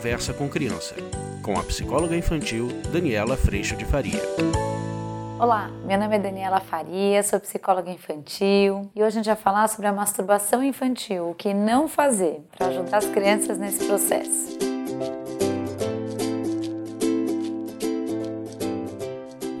Conversa com Criança, com a psicóloga infantil Daniela Freixo de Faria. Olá, meu nome é Daniela Faria, sou psicóloga infantil e hoje a gente vai falar sobre a masturbação infantil, o que não fazer para ajudar as crianças nesse processo.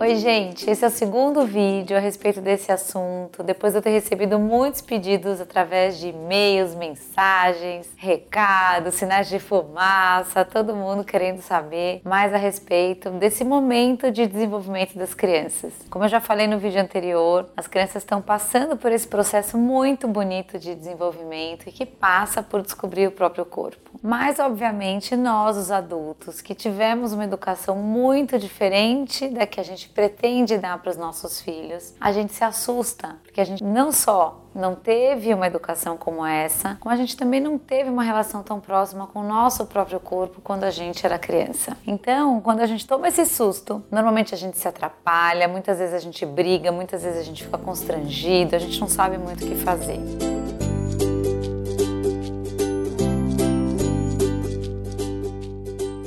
Oi, gente, esse é o segundo vídeo a respeito desse assunto. Depois de eu ter recebido muitos pedidos através de e-mails, mensagens, recados, sinais de fumaça, todo mundo querendo saber mais a respeito desse momento de desenvolvimento das crianças. Como eu já falei no vídeo anterior, as crianças estão passando por esse processo muito bonito de desenvolvimento e que passa por descobrir o próprio corpo. Mas, obviamente, nós, os adultos, que tivemos uma educação muito diferente da que a gente pretende dar para os nossos filhos, a gente se assusta, porque a gente não só não teve uma educação como essa, como a gente também não teve uma relação tão próxima com o nosso próprio corpo quando a gente era criança. Então, quando a gente toma esse susto, normalmente a gente se atrapalha, muitas vezes a gente briga, muitas vezes a gente fica constrangido, a gente não sabe muito o que fazer.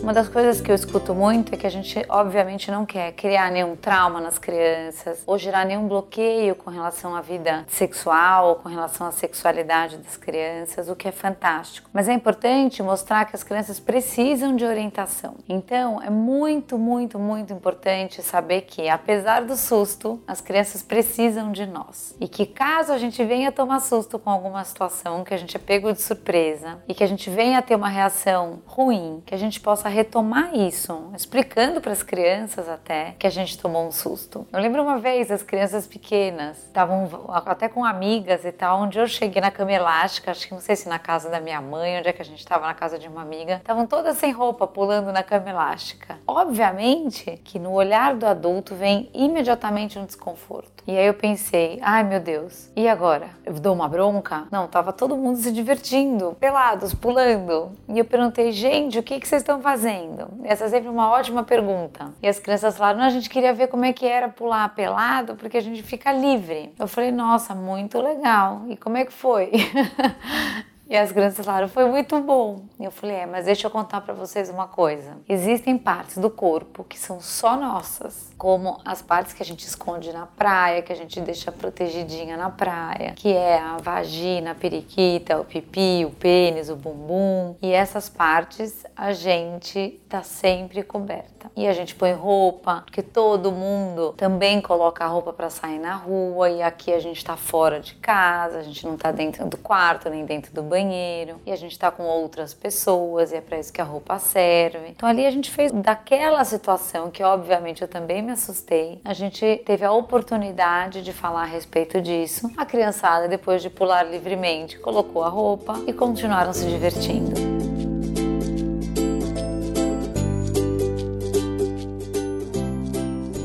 Uma das coisas que eu escuto muito é que a gente, obviamente, não quer criar nenhum trauma nas crianças ou gerar nenhum bloqueio com relação à vida sexual ou com relação à sexualidade das crianças, o que é fantástico. Mas é importante mostrar que as crianças precisam de orientação. Então, é muito, muito, muito importante saber que, apesar do susto, as crianças precisam de nós. E que caso a gente venha tomar susto com alguma situação, que a gente é pego de surpresa e que a gente venha ter uma reação ruim, que a gente possa retomar isso, explicando para as crianças até que a gente tomou um susto. Eu lembro uma vez as crianças pequenas estavam até com amigas e tal, onde eu cheguei na cama elástica, acho que não sei se na casa da minha mãe, onde é que a gente estava na casa de uma amiga, estavam todas sem roupa pulando na cama elástica. Obviamente que no olhar do adulto vem imediatamente um desconforto. E aí eu pensei, ai meu Deus, e agora? Eu dou uma bronca? Não, tava todo mundo se divertindo, pelados, pulando. E eu perguntei, gente, o que, que vocês estão fazendo? Fazendo? Essa é sempre uma ótima pergunta. E as crianças falaram: a gente queria ver como é que era pular pelado, porque a gente fica livre. Eu falei: nossa, muito legal. E como é que foi? E as crianças falaram, foi muito bom. E eu falei, é, mas deixa eu contar para vocês uma coisa. Existem partes do corpo que são só nossas, como as partes que a gente esconde na praia, que a gente deixa protegidinha na praia, que é a vagina, a periquita, o pipi, o pênis, o bumbum. E essas partes a gente tá sempre coberta. E a gente põe roupa, porque todo mundo também coloca a roupa para sair na rua e aqui a gente tá fora de casa, a gente não tá dentro do quarto nem dentro do banheiro e a gente tá com outras pessoas e é para isso que a roupa serve. Então ali a gente fez daquela situação que obviamente eu também me assustei. A gente teve a oportunidade de falar a respeito disso. A criançada depois de pular livremente colocou a roupa e continuaram se divertindo.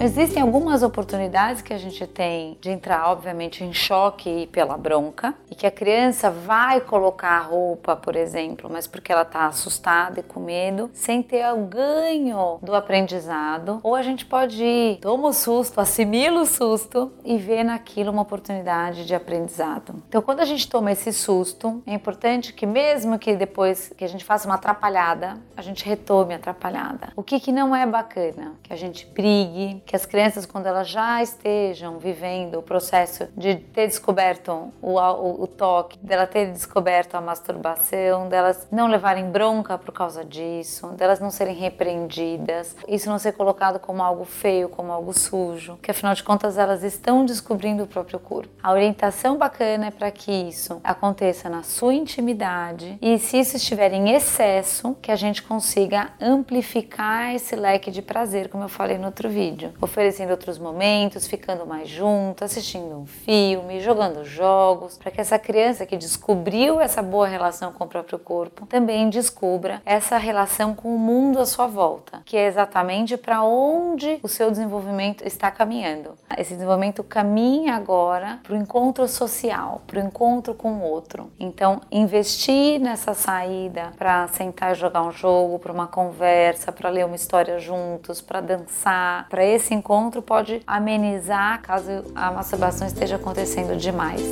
Existem algumas oportunidades que a gente tem de entrar, obviamente, em choque pela bronca e que a criança vai colocar a roupa, por exemplo, mas porque ela está assustada e com medo, sem ter o ganho do aprendizado. Ou a gente pode ir, toma o susto, assimila o susto e vê naquilo uma oportunidade de aprendizado. Então, quando a gente toma esse susto, é importante que mesmo que depois que a gente faça uma atrapalhada, a gente retome a atrapalhada. O que, que não é bacana? Que a gente brigue, que as crianças, quando elas já estejam vivendo o processo de ter descoberto o, o, o toque, dela ter descoberto a masturbação, delas não levarem bronca por causa disso, delas não serem repreendidas, isso não ser colocado como algo feio, como algo sujo, que afinal de contas elas estão descobrindo o próprio corpo. A orientação bacana é para que isso aconteça na sua intimidade e se isso estiver em excesso, que a gente consiga amplificar esse leque de prazer, como eu falei no outro vídeo oferecendo outros momentos, ficando mais junto, assistindo um filme, jogando jogos, para que essa criança que descobriu essa boa relação com o próprio corpo também descubra essa relação com o mundo à sua volta, que é exatamente para onde o seu desenvolvimento está caminhando. Esse desenvolvimento caminha agora para o encontro social, para o encontro com o outro. Então, investir nessa saída para sentar e jogar um jogo, para uma conversa, para ler uma história juntos, para dançar, para esse esse encontro pode amenizar caso a masturbação esteja acontecendo demais.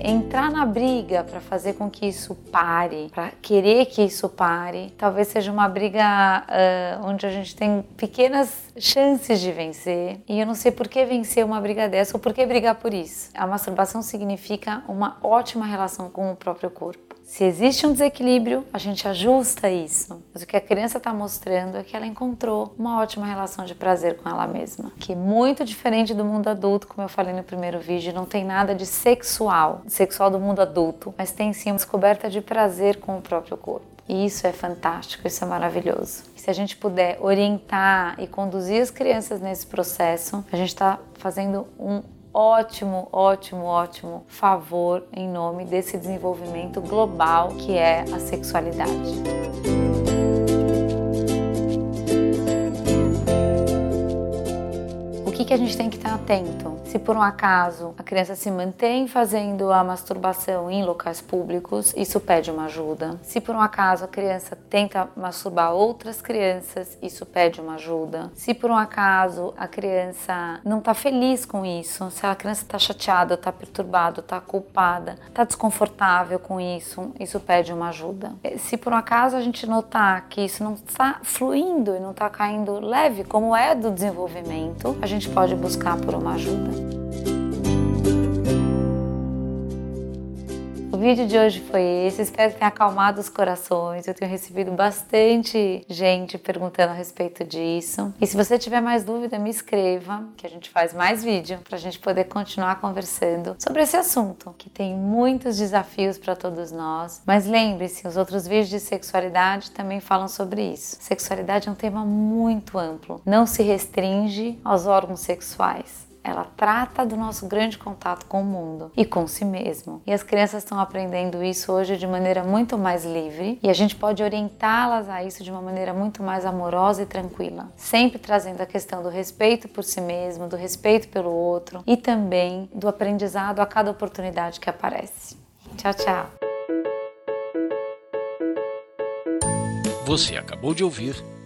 entrar na briga para fazer com que isso pare, para querer que isso pare, talvez seja uma briga uh, onde a gente tem pequenas chances de vencer. E eu não sei por que vencer uma briga dessa ou por que brigar por isso. A masturbação significa uma ótima relação com o próprio corpo. Se existe um desequilíbrio, a gente ajusta isso. Mas o que a criança está mostrando é que ela encontrou uma ótima relação de prazer com ela mesma, que é muito diferente do mundo adulto, como eu falei no primeiro vídeo, não tem nada de sexual, sexual do mundo adulto, mas tem sim uma descoberta de prazer com o próprio corpo. E isso é fantástico, isso é maravilhoso. E se a gente puder orientar e conduzir as crianças nesse processo, a gente está fazendo um ótimo, ótimo, ótimo favor em nome desse desenvolvimento global que é a sexualidade. Que, a gente tem que estar atento? Se por um acaso a criança se mantém fazendo a masturbação em locais públicos, isso pede uma ajuda. Se por um acaso a criança tenta masturbar outras crianças, isso pede uma ajuda. Se por um acaso a criança não está feliz com isso, se a criança está chateada, está perturbada, está culpada, está desconfortável com isso, isso pede uma ajuda. Se por um acaso a gente notar que isso não está fluindo e não está caindo leve, como é do desenvolvimento, a gente pode buscar por uma ajuda. O vídeo de hoje foi esse, espero que tenha acalmado os corações. Eu tenho recebido bastante gente perguntando a respeito disso. E se você tiver mais dúvida, me escreva, que a gente faz mais vídeo para a gente poder continuar conversando sobre esse assunto, que tem muitos desafios para todos nós. Mas lembre-se, os outros vídeos de sexualidade também falam sobre isso. Sexualidade é um tema muito amplo, não se restringe aos órgãos sexuais ela trata do nosso grande contato com o mundo e com si mesmo. E as crianças estão aprendendo isso hoje de maneira muito mais livre e a gente pode orientá-las a isso de uma maneira muito mais amorosa e tranquila, sempre trazendo a questão do respeito por si mesmo, do respeito pelo outro e também do aprendizado a cada oportunidade que aparece. Tchau, tchau. Você acabou de ouvir